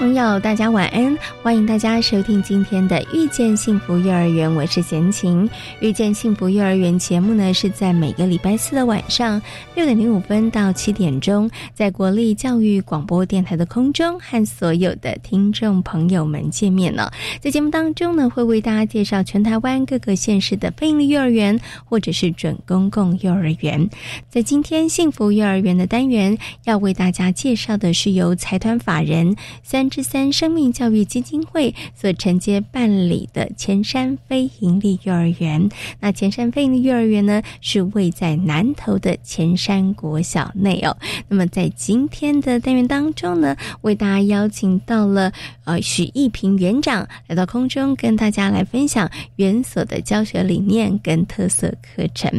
朋友，大家晚安！欢迎大家收听今天的《遇见幸福幼儿园》，我是贤琴。《遇见幸福幼儿园》节目呢，是在每个礼拜四的晚上六点零五分到七点钟，在国立教育广播电台的空中和所有的听众朋友们见面了。在节目当中呢，会为大家介绍全台湾各个县市的非营利幼儿园或者是准公共幼儿园。在今天幸福幼儿园的单元，要为大家介绍的是由财团法人三。之三生命教育基金会所承接办理的前山非营利幼儿园，那前山非营利幼儿园呢是位在南投的前山国小内哦。那么在今天的单元当中呢，为大家邀请到了呃许义平园长来到空中，跟大家来分享园所的教学理念跟特色课程。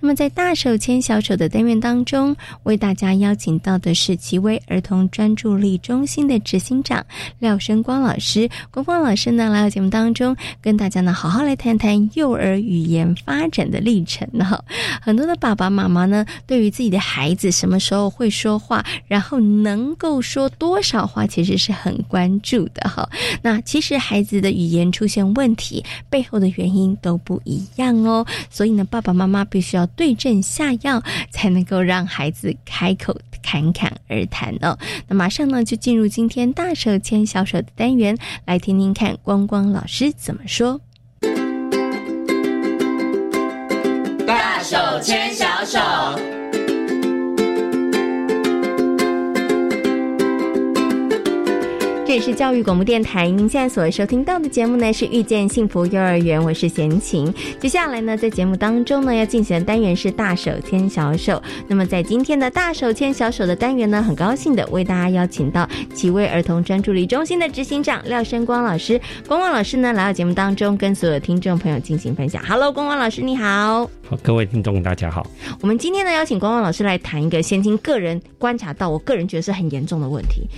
那么在大手牵小手的单元当中，为大家邀请到的是奇威儿童专注力中心的执行长。廖生光老师，光光老师呢来到节目当中，跟大家呢好好来谈谈幼儿语言发展的历程哈。很多的爸爸妈妈呢，对于自己的孩子什么时候会说话，然后能够说多少话，其实是很关注的哈。那其实孩子的语言出现问题背后的原因都不一样哦，所以呢，爸爸妈妈必须要对症下药，才能够让孩子开口侃侃而谈哦。那马上呢，就进入今天大。手牵小手的单元，来听听看光光老师怎么说。里是教育广播电台，您现在所收听到的节目呢是《遇见幸福幼儿园》，我是贤琴。接下来呢，在节目当中呢，要进行的单元是“大手牵小手”。那么，在今天的“大手牵小手”的单元呢，很高兴的为大家邀请到奇威儿童专注力中心的执行长廖生光老师。光光老师呢，来到节目当中，跟所有听众朋友进行分享。Hello，光光老师，你好。好，各位听众，大家好。我们今天呢，邀请光光老师来谈一个贤琴个人观察到，我个人觉得是很严重的问题。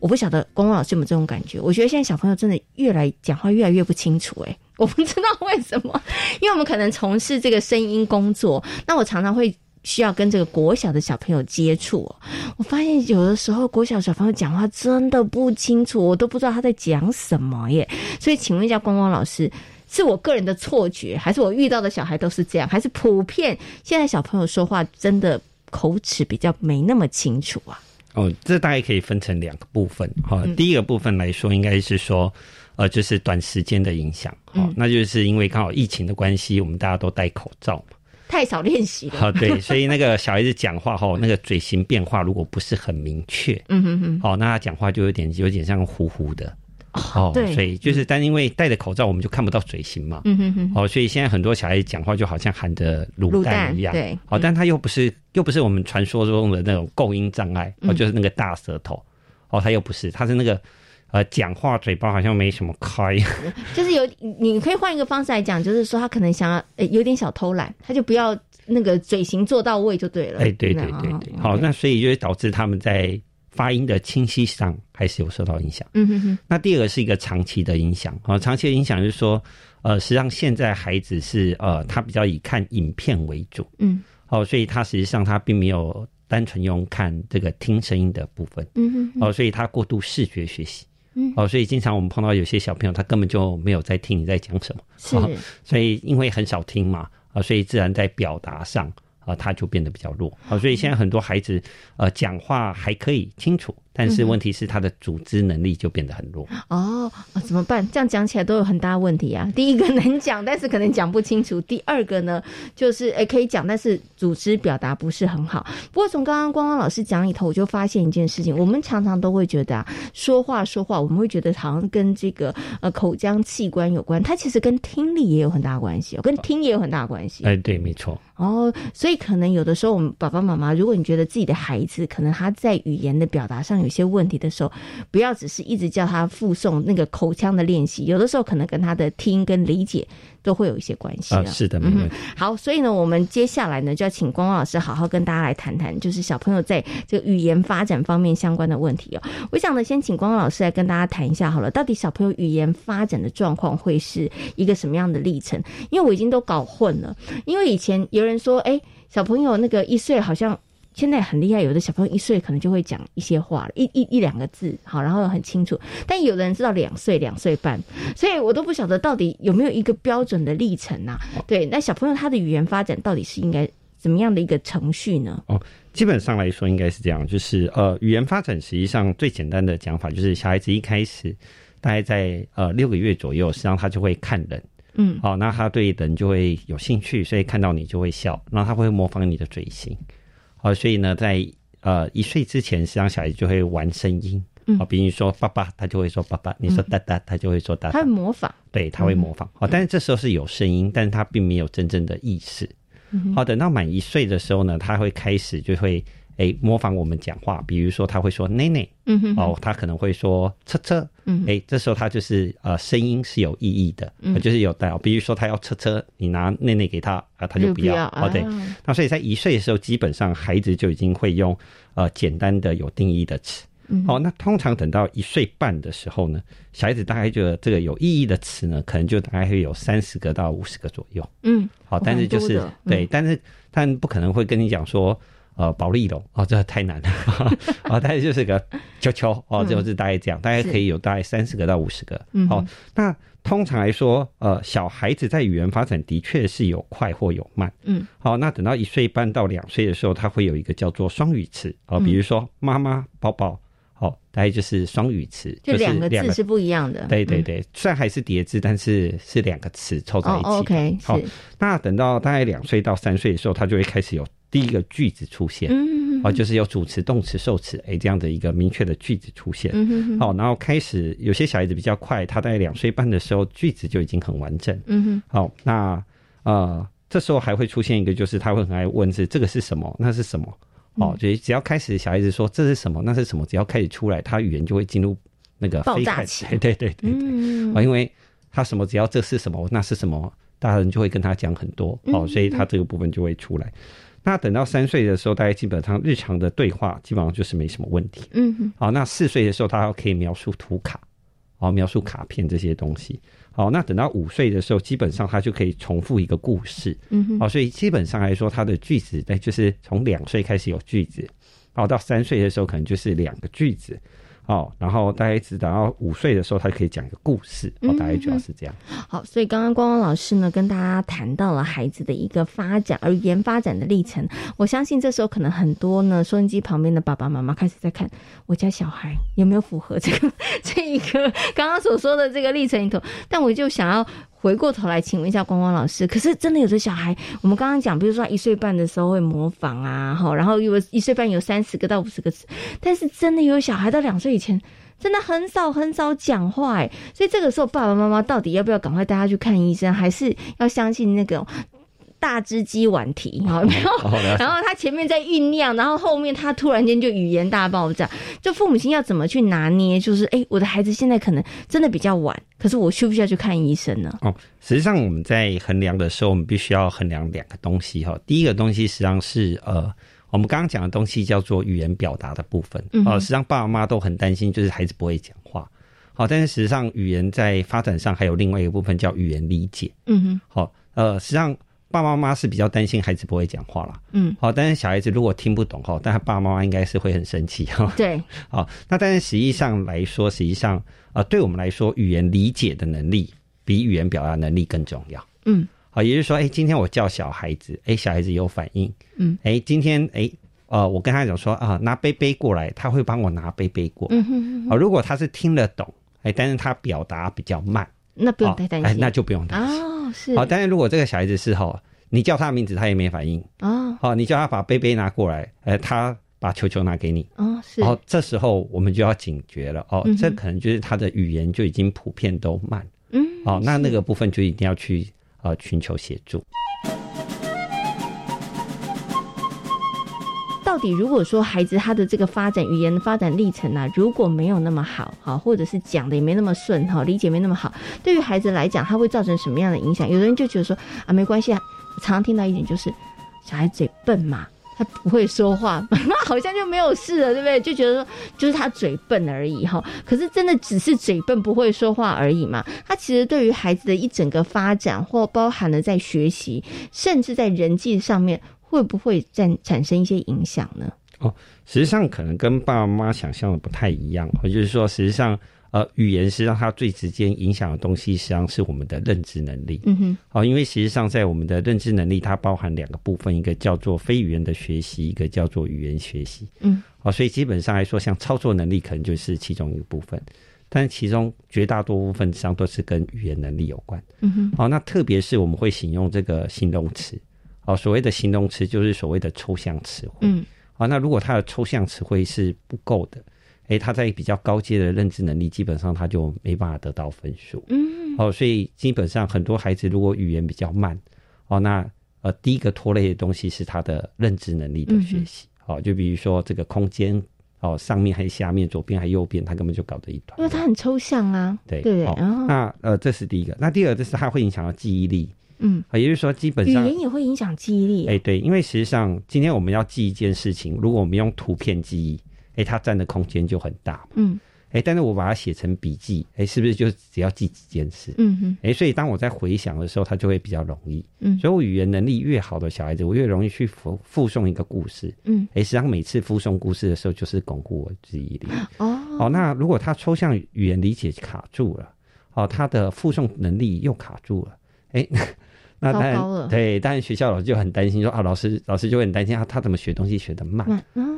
我不晓得光光老师有没有这种感觉？我觉得现在小朋友真的越来讲话越来越不清楚，哎，我不知道为什么，因为我们可能从事这个声音工作，那我常常会需要跟这个国小的小朋友接触，我发现有的时候国小小朋友讲话真的不清楚，我都不知道他在讲什么耶。所以，请问一下光光老师，是我个人的错觉，还是我遇到的小孩都是这样，还是普遍现在小朋友说话真的口齿比较没那么清楚啊？哦，这大概可以分成两个部分哈。第一个部分来说，应该是说，呃，就是短时间的影响，哈，那就是因为刚好疫情的关系，我们大家都戴口罩嘛，太少练习了。好，对，所以那个小孩子讲话哈，那个嘴型变化如果不是很明确，嗯哼哼，哦，那他讲话就有点有点像糊糊的。哦，对所以就是，但因为戴着口罩，我们就看不到嘴型嘛。嗯哼哼。哦，所以现在很多小孩子讲话就好像含着卤蛋一样。对。哦，但他又不是，又不是我们传说中的那种构音障碍，哦，就是那个大舌头。哦，他又不是，他是那个呃，讲话嘴巴好像没什么开。就是有，你可以换一个方式来讲，就是说他可能想要呃有点小偷懒，他就不要那个嘴型做到位就对了。哎，对对对对。好，那所以就会导致他们在。发音的清晰上还是有受到影响。嗯哼哼。那第二个是一个长期的影响啊，长期的影响就是说，呃，实际上现在孩子是呃，他比较以看影片为主。嗯。哦，所以他实际上他并没有单纯用看这个听声音的部分。嗯哼。哦，所以他过度视觉学习。嗯。哦，所以经常我们碰到有些小朋友，他根本就没有在听你在讲什么。是。所以因为很少听嘛，啊，所以自然在表达上啊，他就变得比较弱。好，所以现在很多孩子呃讲话还可以清楚。但是问题是他的组织能力就变得很弱。哦，怎么办？这样讲起来都有很大问题啊。第一个能讲，但是可能讲不清楚；第二个呢，就是诶可以讲，但是组织表达不是很好。不过从刚刚光光老师讲里头，我就发现一件事情：我们常常都会觉得啊，说话说话，我们会觉得好像跟这个呃口腔器官有关，它其实跟听力也有很大关系，跟听也有很大关系。哎，对，没错。哦，所以可能有的时候，我们爸爸妈妈，如果你觉得自己的孩子可能他在语言的表达上有些问题的时候，不要只是一直叫他附送那个口腔的练习，有的时候可能跟他的听跟理解都会有一些关系啊。是的，嗯。好，所以呢，我们接下来呢，就要请光光老师好好跟大家来谈谈，就是小朋友在这个语言发展方面相关的问题哦。我想呢，先请光光老师来跟大家谈一下好了，到底小朋友语言发展的状况会是一个什么样的历程？因为我已经都搞混了，因为以前有。人说：“哎，小朋友那个一岁好像现在很厉害，有的小朋友一岁可能就会讲一些话，一一一两个字，好，然后很清楚。但有的人知道两岁、两岁半，所以我都不晓得到底有没有一个标准的历程呐？对，那小朋友他的语言发展到底是应该怎么样的一个程序呢？哦，基本上来说应该是这样，就是呃，语言发展实际上最简单的讲法就是小孩子一开始大概在呃六个月左右，实际上他就会看人。”嗯，好，那他对人就会有兴趣，所以看到你就会笑，然后他会模仿你的嘴型，好，所以呢，在呃一岁之前，实际上小孩子就会玩声音，哦，比如说爸爸，他就会说爸爸；你说哒哒，他就会说哒。他会模仿，对，他会模仿，哦，但是这时候是有声音，但是他并没有真正的意识。好，等到满一岁的时候呢，他会开始就会。哎，模仿我们讲话，比如说他会说“奶奶”，嗯哼，哦，他可能会说“车车”，嗯，哎，这时候他就是呃，声音是有意义的，嗯，就是有带哦。比如说他要车车，你拿“奶奶”给他啊，他就不要，哦，对。那所以在一岁的时候，基本上孩子就已经会用呃简单的有定义的词，哦，那通常等到一岁半的时候呢，小孩子大概就这个有意义的词呢，可能就大概会有三十个到五十个左右，嗯，好，但是就是对，但是但不可能会跟你讲说。呃，保利龙哦，这太难了啊！大概就是个球球哦，就是大概这样，大概可以有大概三十个到五十个。嗯好，那通常来说，呃，小孩子在语言发展的确是有快或有慢。嗯，好，那等到一岁半到两岁的时候，他会有一个叫做双语词哦，比如说妈妈、宝宝，哦，大概就是双语词，就两个字是不一样的。对对对，虽然还是叠字，但是是两个词凑在一起。OK，好，那等到大概两岁到三岁的时候，他就会开始有。第一个句子出现，哦，就是有主词、动词、受词，哎，这样的一个明确的句子出现。好，然后开始有些小孩子比较快，他在两岁半的时候，句子就已经很完整。嗯哼，好，那呃，这时候还会出现一个，就是他会很爱问是这个是什么，那是什么？哦，就只要开始小孩子说这是什么，那是什么，只要开始出来，他语言就会进入那个爆炸期。对对对对，啊，因为他什么只要这是什么，那是什么，大人就会跟他讲很多，哦，所以他这个部分就会出来。那等到三岁的时候，大概基本上日常的对话基本上就是没什么问题。嗯，好，那四岁的时候，他可以描述图卡，哦，描述卡片这些东西。好，那等到五岁的时候，基本上他就可以重复一个故事。嗯，好，所以基本上来说，他的句子，哎，就是从两岁开始有句子，好，到三岁的时候可能就是两个句子。哦，然后大概一直等到五岁的时候，他可以讲一个故事。哦，大概主要是这样。好，所以刚刚光光老师呢，跟大家谈到了孩子的一个发展、而言发展的历程。我相信这时候可能很多呢，收音机旁边的爸爸妈妈开始在看我家小孩有没有符合这个 这一个刚刚所说的这个历程里头。但我就想要。回过头来，请问一下光光老师，可是真的有的小孩，我们刚刚讲，比如说一岁半的时候会模仿啊，哈，然后有一岁半有三十个到五十个词，但是真的有小孩到两岁以前，真的很少很少讲话，哎，所以这个时候爸爸妈妈到底要不要赶快带他去看医生，还是要相信那个？大只鸡晚啼，好 没有？然后他前面在酝酿，然后后面他突然间就语言大爆炸。就父母亲要怎么去拿捏？就是哎，我的孩子现在可能真的比较晚，可是我需不需要去看医生呢？哦，实际上我们在衡量的时候，我们必须要衡量两个东西哈。第一个东西实际上是呃，我们刚刚讲的东西叫做语言表达的部分。哦，实际上爸爸妈妈都很担心，就是孩子不会讲话。好，但是实际上语言在发展上还有另外一个部分叫语言理解。嗯哼。好，呃，实际上。爸爸妈妈是比较担心孩子不会讲话啦，嗯，好，但是小孩子如果听不懂哈，但他爸爸妈妈应该是会很生气哈。对，好，那但是实际上来说，实际上呃，对我们来说，语言理解的能力比语言表达能力更重要。嗯，好，也就是说，哎，今天我叫小孩子，哎，小孩子有反应，嗯，哎，今天哎，呃，我跟他讲说啊，拿杯杯过来，他会帮我拿杯杯过。嗯哼。哦，如果他是听得懂，哎，但是他表达比较慢，那不用太担心，那就不用担心。哦，是。好，但是如果这个小孩子是哈，你叫他名字，他也没反应。哦。好，你叫他把杯杯拿过来，哎，他把球球拿给你。哦，是。哦，这时候我们就要警觉了。哦，这可能就是他的语言就已经普遍都慢。嗯。哦，那那个部分就一定要去呃寻求协助。到底如果说孩子他的这个发展语言的发展历程呢，如果没有那么好，哈，或者是讲的也没那么顺，哈，理解没那么好，对于孩子来讲，他会造成什么样的影响？有的人就觉得说啊，没关系啊，常常听到一点就是小孩嘴笨嘛，他不会说话，那好像就没有事了，对不对？就觉得说就是他嘴笨而已，哈。可是真的只是嘴笨不会说话而已嘛？他其实对于孩子的一整个发展，或包含了在学习，甚至在人际上面。会不会产产生一些影响呢？哦，实际上可能跟爸爸妈妈想象的不太一样，也就是说，实际上，呃，语言实际上它最直接影响的东西，实际上是我们的认知能力。嗯哼，哦，因为实际上在我们的认知能力，它包含两个部分，一个叫做非语言的学习，一个叫做语言学习。嗯，哦，所以基本上来说，像操作能力可能就是其中一个部分，但是其中绝大多部分上都是跟语言能力有关。嗯哼，哦，那特别是我们会使用这个形容词。哦，所谓的形容词就是所谓的抽象词汇。嗯，好，那如果他的抽象词汇是不够的，哎，他在比较高阶的认知能力，基本上他就没办法得到分数。嗯，哦，所以基本上很多孩子如果语言比较慢，哦，那呃，第一个拖累的东西是他的认知能力的学习。哦，就比如说这个空间，哦，上面还是下面，左边还是右边，他根本就搞得一团。因为他很抽象啊。对对。然后那呃，这是第一个。那第二，就是它会影响到记忆力。嗯，也就是说，基本上语言也会影响记忆力。哎，对，因为实际上今天我们要记一件事情，如果我们用图片记忆，哎，它占的空间就很大。嗯，哎，但是我把它写成笔记，哎，是不是就只要记几件事？嗯哼，哎，所以当我在回想的时候，它就会比较容易。嗯，所以我语言能力越好的小孩子，我越容易去复复诵一个故事。嗯，哎，实际上每次附送故事的时候，就是巩固我记忆力。哦，哦，那如果他抽象语言理解卡住了，哦，他的附送能力又卡住了，哎。那当然，对，但是学校老师就很担心，说啊，老师老师就会很担心，啊他怎么学东西学的慢？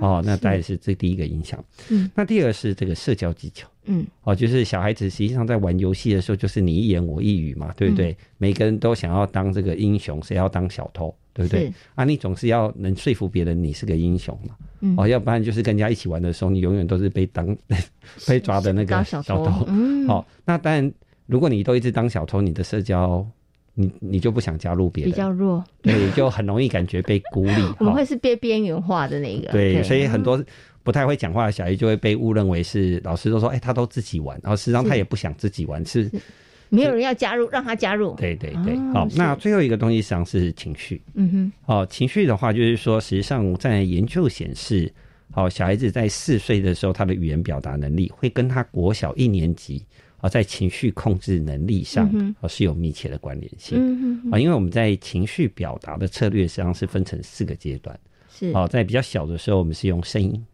哦，那当然是这第一个影响。嗯，那第二个是这个社交技巧。嗯，哦，就是小孩子实际上在玩游戏的时候，就是你一言我一语嘛，对不对？每个人都想要当这个英雄，谁要当小偷，对不对？啊，你总是要能说服别人你是个英雄嘛。嗯，哦，要不然就是跟人家一起玩的时候，你永远都是被当 被抓的那个小偷。嗯，好，那当然，如果你都一直当小偷，你的社交。你你就不想加入别人，比较弱，对，就很容易感觉被孤立。我们会是被边缘化的那个，对，所以很多不太会讲话的小孩就会被误认为是老师都说，哎，他都自己玩，然后实际上他也不想自己玩，是没有人要加入，让他加入。对对对，好，那最后一个东西实际上是情绪，嗯哼，哦，情绪的话就是说，实际上在研究显示，好，小孩子在四岁的时候，他的语言表达能力会跟他国小一年级。啊，在情绪控制能力上啊是有密切的关联性啊，因为我们在情绪表达的策略实际上是分成四个阶段，是啊，在比较小的时候，我们是用声音，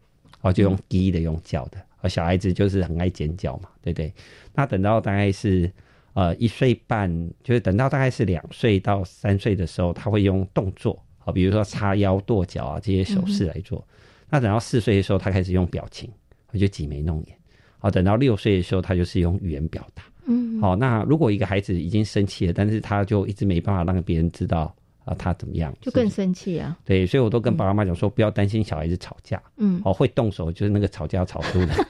啊，就用低的用叫的，啊，小孩子就是很爱尖叫嘛，对不对？那等到大概是呃一岁半，就是等到大概是两岁到三岁的时候，他会用动作，啊，比如说叉腰、跺脚啊这些手势来做。那等到四岁的时候，他开始用表情，我就挤眉弄眼。好，等到六岁的时候，他就是用语言表达。嗯，好，那如果一个孩子已经生气了，但是他就一直没办法让别人知道啊，他怎么样，就更生气啊。对，所以我都跟爸爸妈妈讲说，不要担心小孩子吵架。嗯，哦，会动手就是那个吵架吵输的。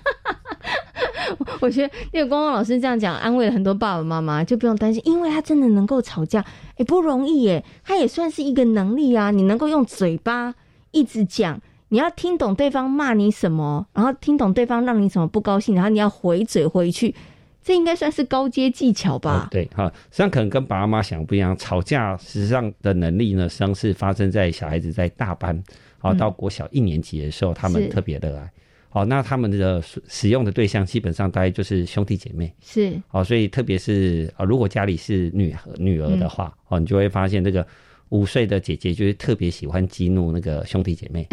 我觉得那个光光老师这样讲，安慰了很多爸爸妈妈，就不用担心，因为他真的能够吵架，也不容易耶。他也算是一个能力啊，你能够用嘴巴一直讲。你要听懂对方骂你什么，然后听懂对方让你什么不高兴，然后你要回嘴回去，这应该算是高阶技巧吧？对，哈，实际上可能跟爸爸妈妈想不一样。吵架实际上的能力呢，实际上是发生在小孩子在大班，好到国小一年级的时候，他们特别热爱。好，那他们的使用的对象基本上大概就是兄弟姐妹。是，好，所以特别是啊，如果家里是女女儿的话，哦，你就会发现这个五岁的姐姐就是特别喜欢激怒那个兄弟姐妹。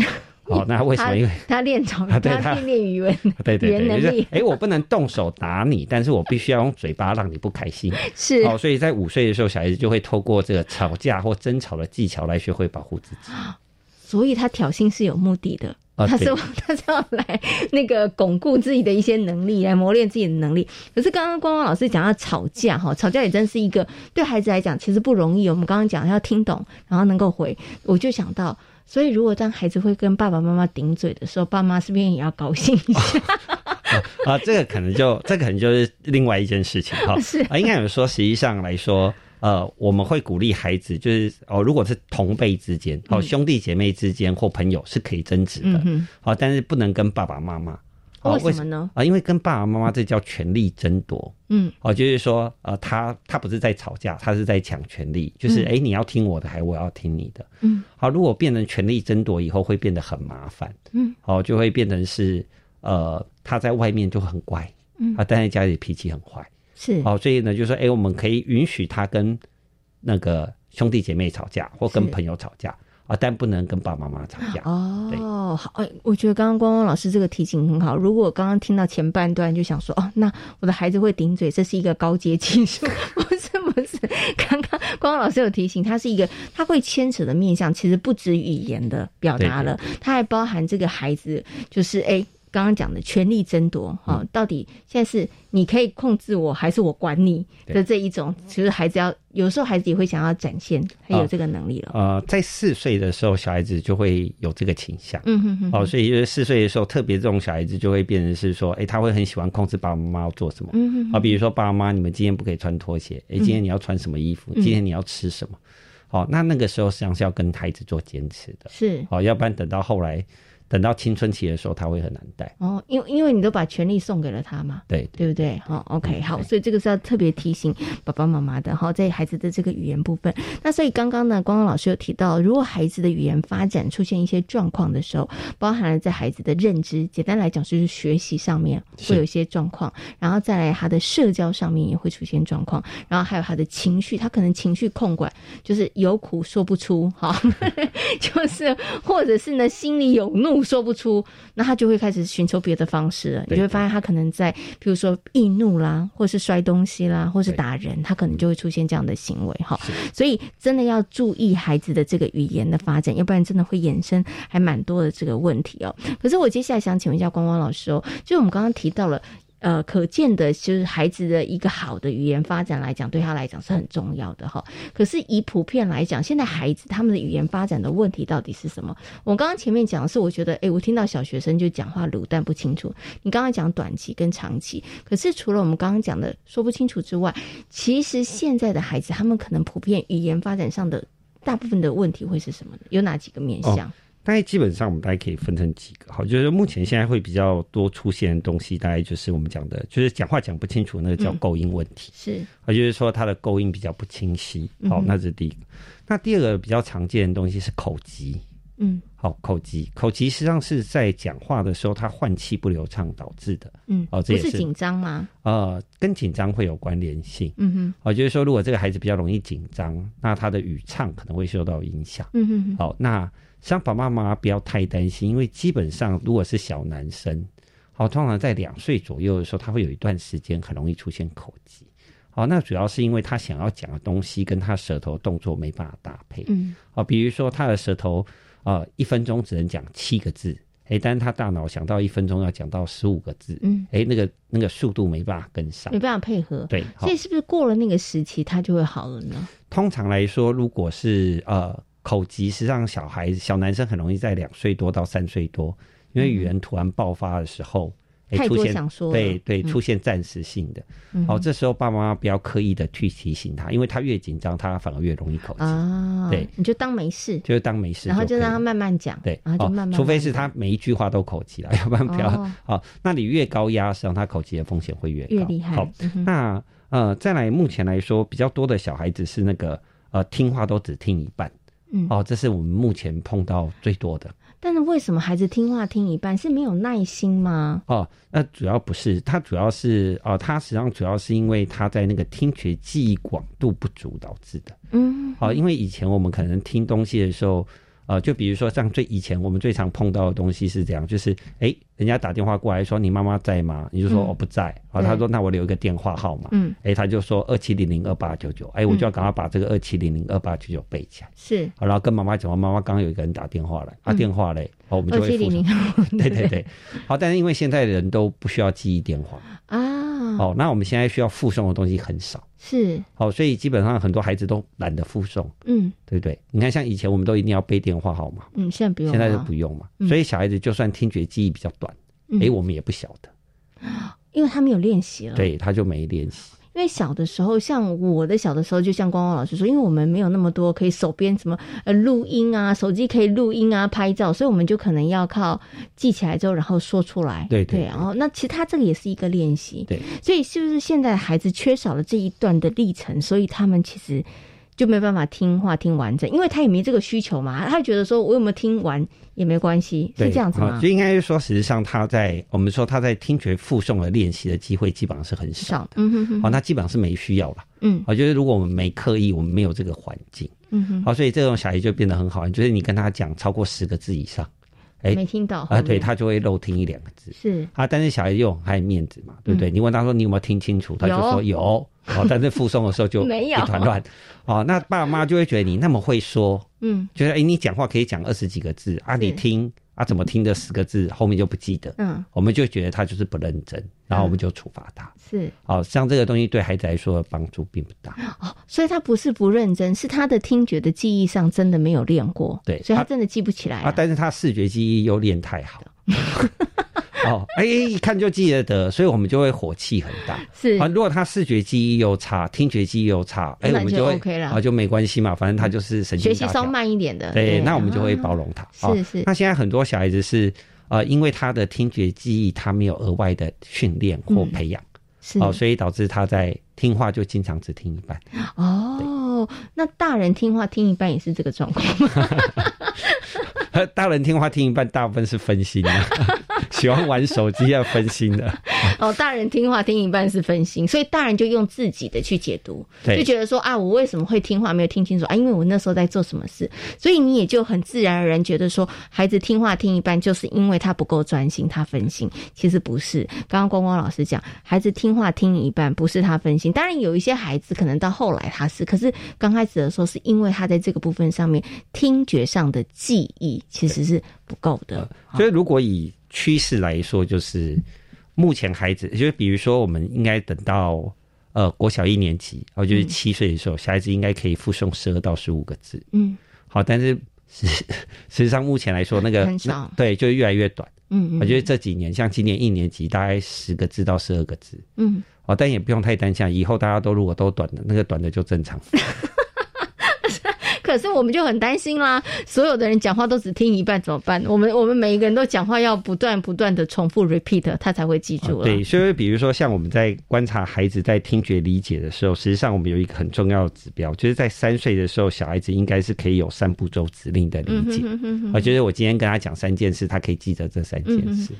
哦，那为什么？因为他练吵，他练练语文，对对对，就是哎，我不能动手打你，但是我必须要用嘴巴让你不开心。是哦，所以在五岁的时候，小孩子就会透过这个吵架或争吵的技巧来学会保护自己。所以他挑衅是有目的的。他是他是要来那个巩固自己的一些能力，来磨练自己的能力。可是刚刚光光老师讲要吵架哈，吵架也真是一个对孩子来讲其实不容易。我们刚刚讲要听懂，然后能够回，我就想到，所以如果当孩子会跟爸爸妈妈顶嘴的时候，爸妈是不是也要高兴一下？啊，这个可能就这个可能就是另外一件事情哈。是啊，应该有说，实际上来说。呃，我们会鼓励孩子，就是哦，如果是同辈之间，哦，兄弟姐妹之间或朋友是可以争执的，好，但是不能跟爸爸妈妈。为什么呢？啊，因为跟爸爸妈妈这叫权力争夺。嗯，哦，就是说，呃，他他不是在吵架，他是在抢权力，就是哎，你要听我的，还我要听你的？嗯，好，如果变成权力争夺以后，会变得很麻烦。嗯，哦，就会变成是呃，他在外面就很乖，嗯，啊，但在家里脾气很坏。是哦，所以呢，就说，哎，我们可以允许他跟那个兄弟姐妹吵架，或跟朋友吵架啊，但不能跟爸爸妈妈吵架。哦，好，哎，我觉得刚刚光光老师这个提醒很好。如果刚刚听到前半段，就想说，哦，那我的孩子会顶嘴，这是一个高阶技术，不是不是。刚刚光光老师有提醒，它是一个，它会牵扯的面向，其实不止语言的表达了，它还包含这个孩子，就是哎。刚刚讲的权力争夺，哈，到底现在是你可以控制我，还是我管你的这一种？其实孩子要有时候孩子也会想要展现，他有这个能力了。呃，在四岁的时候，小孩子就会有这个倾向。嗯哼哼。哦，所以就是四岁的时候，特别这种小孩子就会变成是说，哎，他会很喜欢控制爸爸妈妈要做什么。嗯哼。啊，比如说爸爸妈妈，你们今天不可以穿拖鞋。哎，今天你要穿什么衣服？今天你要吃什么？哦，那那个时候实际上是要跟孩子做坚持的。是。哦，要不然等到后来。等到青春期的时候，他会很难带哦，因为因为你都把权力送给了他嘛，对对不对？好，OK，好，所以这个是要特别提醒爸爸妈妈的哈，在孩子的这个语言部分。那所以刚刚呢，光光老师有提到，如果孩子的语言发展出现一些状况的时候，包含了在孩子的认知，简单来讲就是学习上面会有一些状况，然后再来他的社交上面也会出现状况，然后还有他的情绪，他可能情绪控管就是有苦说不出，哈，就是或者是呢心里有怒。说不出，那他就会开始寻求别的方式了。你就会发现，他可能在，比如说易怒啦，或是摔东西啦，或是打人，他可能就会出现这样的行为哈。所以，真的要注意孩子的这个语言的发展，要不然真的会衍生还蛮多的这个问题哦。可是，我接下来想请问一下光光老师哦，就我们刚刚提到了。呃，可见的就是孩子的一个好的语言发展来讲，对他来讲是很重要的哈。可是以普遍来讲，现在孩子他们的语言发展的问题到底是什么？我刚刚前面讲的是，我觉得，哎，我听到小学生就讲话卤蛋不清楚。你刚刚讲短期跟长期，可是除了我们刚刚讲的说不清楚之外，其实现在的孩子他们可能普遍语言发展上的大部分的问题会是什么？有哪几个面向？大概基本上，我们大概可以分成几个，好，就是目前现在会比较多出现的东西，大概就是我们讲的，就是讲话讲不清楚，那个叫构音问题，是，啊，就是说他的构音比较不清晰，好，那是第一个。那第二个比较常见的东西是口疾，嗯，好，口疾，口疾实际上是在讲话的时候他换气不流畅导致的，嗯，哦，这也是紧张吗？呃，跟紧张会有关联性，嗯哼，哦，就是说如果这个孩子比较容易紧张，那他的语唱可能会受到影响，嗯哼，好，那。像爸爸妈妈不要太担心，因为基本上如果是小男生，好，通常在两岁左右的时候，他会有一段时间很容易出现口疾。好，那主要是因为他想要讲的东西跟他舌头动作没办法搭配。嗯，好，比如说他的舌头啊，一分钟只能讲七个字，哎，但是他大脑想到一分钟要讲到十五个字，嗯，哎，那个那个速度没办法跟上，没办法配合。对，所以是不是过了那个时期，他就会好了呢？通常来说，如果是呃。口疾实际上，小孩子、小男生很容易在两岁多到三岁多，因为语言突然爆发的时候，哎，出现想说，对对，出现暂时性的。好，这时候爸爸妈妈不要刻意的去提醒他，因为他越紧张，他反而越容易口疾。啊，对，你就当没事，就是当没事，然后就让他慢慢讲，对，然后就慢慢，除非是他每一句话都口疾了，要不然不要。好，那你越高压，实际上他口疾的风险会越越厉害。好，那呃，再来，目前来说比较多的小孩子是那个呃，听话都只听一半。嗯，哦，这是我们目前碰到最多的。但是为什么孩子听话听一半是没有耐心吗？哦，那主要不是，他主要是哦，他实际上主要是因为他在那个听觉记忆广度不足导致的。嗯，哦，因为以前我们可能听东西的时候，呃，就比如说像最以前我们最常碰到的东西是这样，就是哎，人家打电话过来说你妈妈在吗？你就说我不在，好，他说那我留一个电话号码，嗯，哎，他就说二七零零二八九九，哎，我就要赶快把这个二七零零二八九九背起来，是，好，然后跟妈妈讲，妈妈刚刚有一个人打电话来，啊，电话嘞，好，我们就会附上，对对对，好，但是因为现在的人都不需要记忆电话啊，好，那我们现在需要附送的东西很少。是，好，所以基本上很多孩子都懒得附送，嗯，对不对？你看，像以前我们都一定要背电话号码，嗯，现在不用，现在就不用嘛。所以小孩子就算听觉记忆比较短，哎，我们也不晓得，因为他没有练习了，对，他就没练习。因为小的时候，像我的小的时候，就像光光老师说，因为我们没有那么多可以手边什么呃录音啊，手机可以录音啊、拍照，所以我们就可能要靠记起来之后，然后说出来。对对。然后那其实他这个也是一个练习。对。所以是不是现在孩子缺少了这一段的历程，所以他们其实。就没办法听话听完整，因为他也没这个需求嘛。他觉得说，我有没有听完也没关系，是这样子吗？就应该是说，实际上他在我们说他在听觉附送的练习的机会基本上是很少的。嗯哼哼。好，那基本上是没需要了。嗯。我觉得如果我们没刻意，我们没有这个环境。嗯哼。好，所以这种小孩就变得很好。就是你跟他讲超过十个字以上。哎，没听到啊？对他就会漏听一两个字，是啊。但是小孩又很爱面子嘛，对不对？你问他说你有没有听清楚，他就说有。哦，但是附送的时候就 一团乱。哦，那爸爸妈妈就会觉得你那么会说，嗯，觉得哎，你讲话可以讲二十几个字啊，你听。啊，怎么听这十个字后面就不记得？嗯，我们就觉得他就是不认真，然后我们就处罚他。是，好像这个东西对孩子来说帮助并不大。哦，所以他不是不认真，是他的听觉的记忆上真的没有练过。对，所以他真的记不起来啊。但是他视觉记忆又练太好。哦，哎，一看就记得得，所以我们就会火气很大。是啊，如果他视觉记忆又差，听觉记忆又差，哎，我们就会啊就没关系嘛，反正他就是神经学习稍慢一点的。对，那我们就会包容他。是是。那现在很多小孩子是呃，因为他的听觉记忆他没有额外的训练或培养，哦，所以导致他在听话就经常只听一半。哦，那大人听话听一半也是这个状况吗？大人听话听一半，大部分是分心的，喜欢玩手机要分心的。哦，大人听话听一半是分心，所以大人就用自己的去解读，就觉得说啊，我为什么会听话没有听清楚啊？因为我那时候在做什么事，所以你也就很自然而然觉得说，孩子听话听一半就是因为他不够专心，他分心。其实不是，刚刚光光老师讲，孩子听话听一半不是他分心，当然有一些孩子可能到后来他是，可是刚开始的时候是因为他在这个部分上面听觉上的记忆。其实是不够的，所以如果以趋势来说，就是目前孩子，就是比如说，我们应该等到呃国小一年级，然后，就是七岁的时候，小孩子应该可以附送十二到十五个字。嗯，好，但是实实际上目前来说，那个很少，对，就越来越短。嗯，我觉得这几年，像今年一年级，大概十个字到十二个字。嗯，哦，但也不用太担心，以后大家都如果都短的，那个短的就正常。可是我们就很担心啦，所有的人讲话都只听一半怎么办？我们我们每一个人都讲话要不断不断的重复 repeat，他才会记住了。对，所以比如说像我们在观察孩子在听觉理解的时候，实际上我们有一个很重要的指标，就是在三岁的时候，小孩子应该是可以有三步骤指令的理解。我觉得我今天跟他讲三件事，他可以记得这三件事。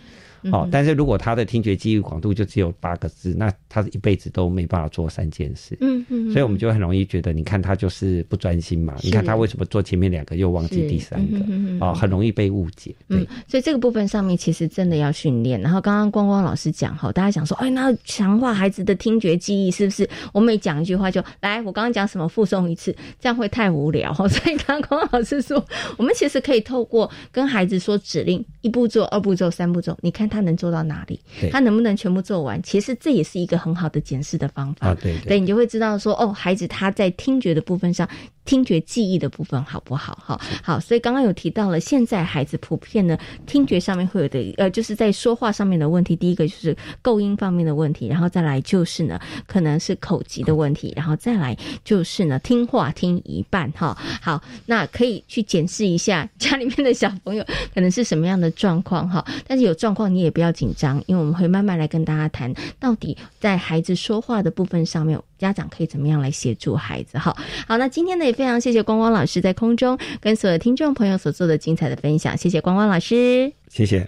好，但是如果他的听觉记忆广度就只有八个字，那他一辈子都没办法做三件事。嗯嗯，所以我们就很容易觉得，你看他就是不专心嘛。你看他为什么做前面两个又忘记第三个？哦，很容易被误解。嗯，所以这个部分上面其实真的要训练。然后刚刚光光老师讲哈，大家想说，哎，那强化孩子的听觉记忆是不是？我每讲一句话就来，我刚刚讲什么附送一次，这样会太无聊。所以刚刚光光老师说，我们其实可以透过跟孩子说指令，一步做，二步骤，三步骤，你看他能做到哪里？他能不能全部做完？其实这也是一个很好的检视的方法。啊，对，对你就会知道说，哦，孩子他在听觉的部分上，听觉记忆的部分好不好？哈，好。所以刚刚有提到了，现在孩子普遍呢，听觉上面会有的，呃，就是在说话上面的问题。第一个就是构音方面的问题，然后再来就是呢，可能是口疾的问题，然后再来就是呢，听话听一半。哈，好，那可以去检视一下家里面的小朋友可能是什么样的状况。哈，但是有状况你也不要紧张。因为我们会慢慢来跟大家谈，到底在孩子说话的部分上面，家长可以怎么样来协助孩子？哈，好，那今天呢非常谢谢光光老师在空中跟所有听众朋友所做的精彩的分享，谢谢光光老师，谢谢。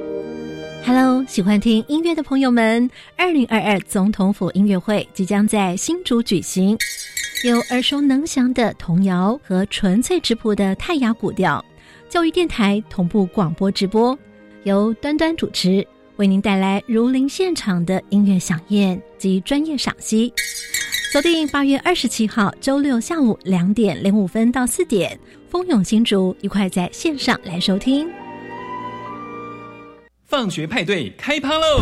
Hello，喜欢听音乐的朋友们，二零二二总统府音乐会即将在新竹举行，有耳熟能详的童谣和纯粹质朴的泰雅古调，教育电台同步广播直播，由端端主持，为您带来如临现场的音乐响宴及专业赏析。锁定八月二十七号周六下午两点零五分到四点，蜂拥新竹，一块在线上来收听。放学派对开趴喽！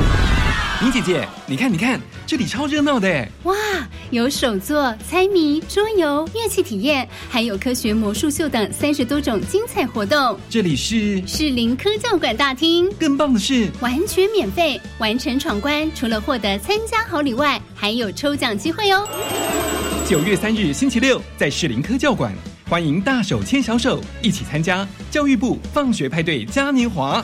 林姐姐，你看，你看，这里超热闹的！哇，有手作、猜谜、桌游、乐器体验，还有科学魔术秀等三十多种精彩活动。这里是士林科教馆大厅。更棒的是，完全免费，完成闯关，除了获得参加好礼外，还有抽奖机会哦！九月三日星期六，在士林科教馆，欢迎大手牵小手，一起参加教育部放学派对嘉年华。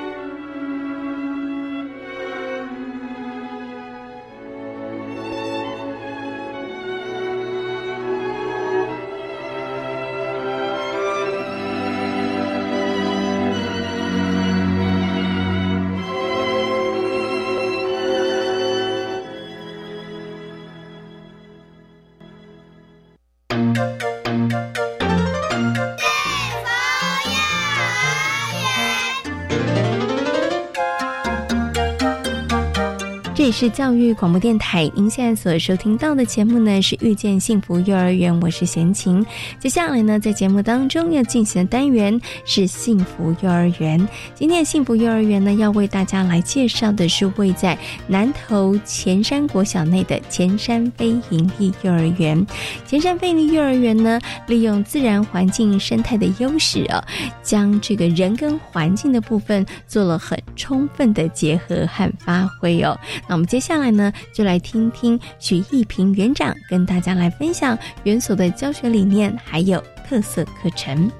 是教育广播电台，您现在所收听到的节目呢是遇见幸福幼儿园，我是贤琴。接下来呢，在节目当中要进行的单元是幸福幼儿园。今天幸福幼儿园呢，要为大家来介绍的是位在南投前山国小内的前山飞营利幼儿园。前山飞利幼儿园呢，利用自然环境生态的优势啊，将这个人跟环境的部分做了很充分的结合和发挥哦。那我们接下来呢，就来听听许一平园长跟大家来分享园所的教学理念，还有特色课程。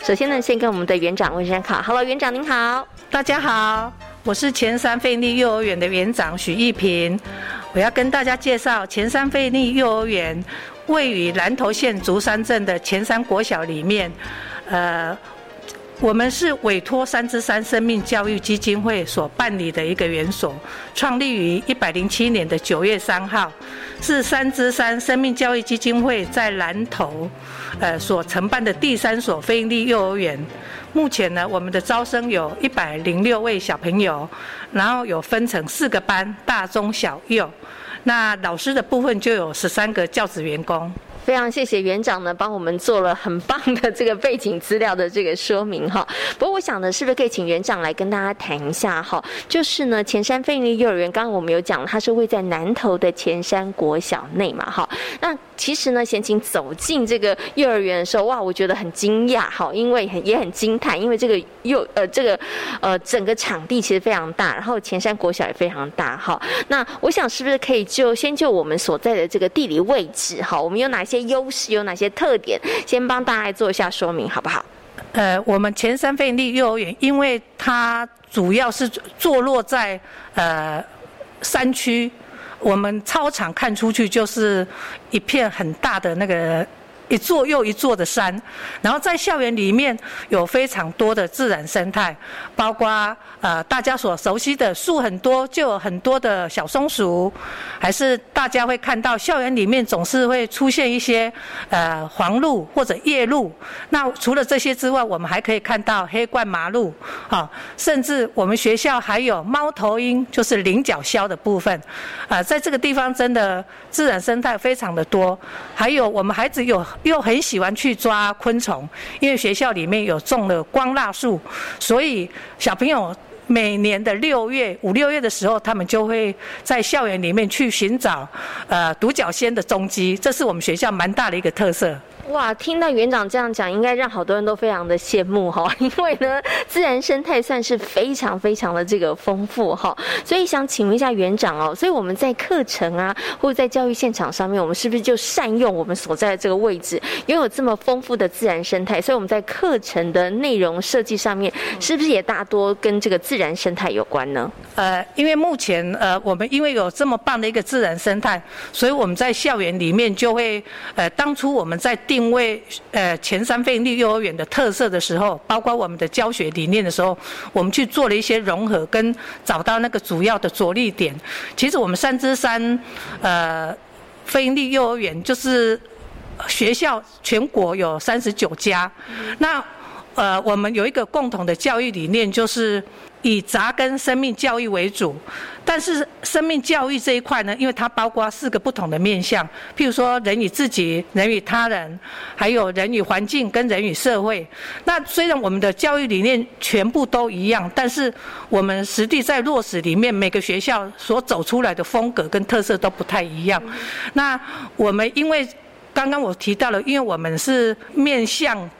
首先呢，先跟我们的园长问声好，Hello，园长您好，大家好，我是前山费力幼儿园的园长许一平，我要跟大家介绍前山费力幼儿园。位于南投县竹山镇的前山国小里面，呃，我们是委托三之三生命教育基金会所办理的一个园所，创立于一百零七年的九月三号，是三之三生命教育基金会在南投，呃所承办的第三所非营利幼儿园。目前呢，我们的招生有一百零六位小朋友，然后有分成四个班，大中小幼。那老师的部分就有十三个教职员工。非常谢谢园长呢，帮我们做了很棒的这个背景资料的这个说明哈。不过我想呢，是不是可以请园长来跟大家谈一下哈？就是呢，前山飞利幼儿园，刚刚我们有讲，它是位在南投的前山国小内嘛哈。那其实呢，先请走进这个幼儿园的时候，哇，我觉得很惊讶哈，因为很也很惊叹，因为这个幼呃这个呃整个场地其实非常大，然后前山国小也非常大哈。那我想是不是可以就先就我们所在的这个地理位置哈，我们有哪些优势，有哪些特点，先帮大家做一下说明好不好？呃，我们前三费力幼儿园，因为它主要是坐落在呃山区。我们操场看出去就是一片很大的那个。一座又一座的山，然后在校园里面有非常多的自然生态，包括呃大家所熟悉的树很多，就有很多的小松鼠，还是大家会看到校园里面总是会出现一些呃黄鹭或者夜鹭。那除了这些之外，我们还可以看到黑冠麻鹭，啊，甚至我们学校还有猫头鹰，就是菱角鸮的部分，啊，在这个地方真的自然生态非常的多，还有我们孩子有。又很喜欢去抓昆虫，因为学校里面有种了光蜡树，所以小朋友每年的六月五六月的时候，他们就会在校园里面去寻找呃独角仙的踪迹，这是我们学校蛮大的一个特色。哇，听到园长这样讲，应该让好多人都非常的羡慕哈，因为呢，自然生态算是非常非常的这个丰富哈，所以想请问一下园长哦，所以我们在课程啊，或者在教育现场上面，我们是不是就善用我们所在的这个位置，拥有这么丰富的自然生态？所以我们在课程的内容设计上面，是不是也大多跟这个自然生态有关呢？呃，因为目前呃，我们因为有这么棒的一个自然生态，所以我们在校园里面就会呃，当初我们在定。因为呃前三费力幼儿园的特色的时候，包括我们的教学理念的时候，我们去做了一些融合，跟找到那个主要的着力点。其实我们三支三呃费力幼儿园就是学校全国有三十九家，那呃我们有一个共同的教育理念就是。以扎根生命教育为主，但是生命教育这一块呢，因为它包括四个不同的面向，譬如说人与自己、人与他人，还有人与环境跟人与社会。那虽然我们的教育理念全部都一样，但是我们实际在落实里面，每个学校所走出来的风格跟特色都不太一样。那我们因为刚刚我提到了，因为我们是面向。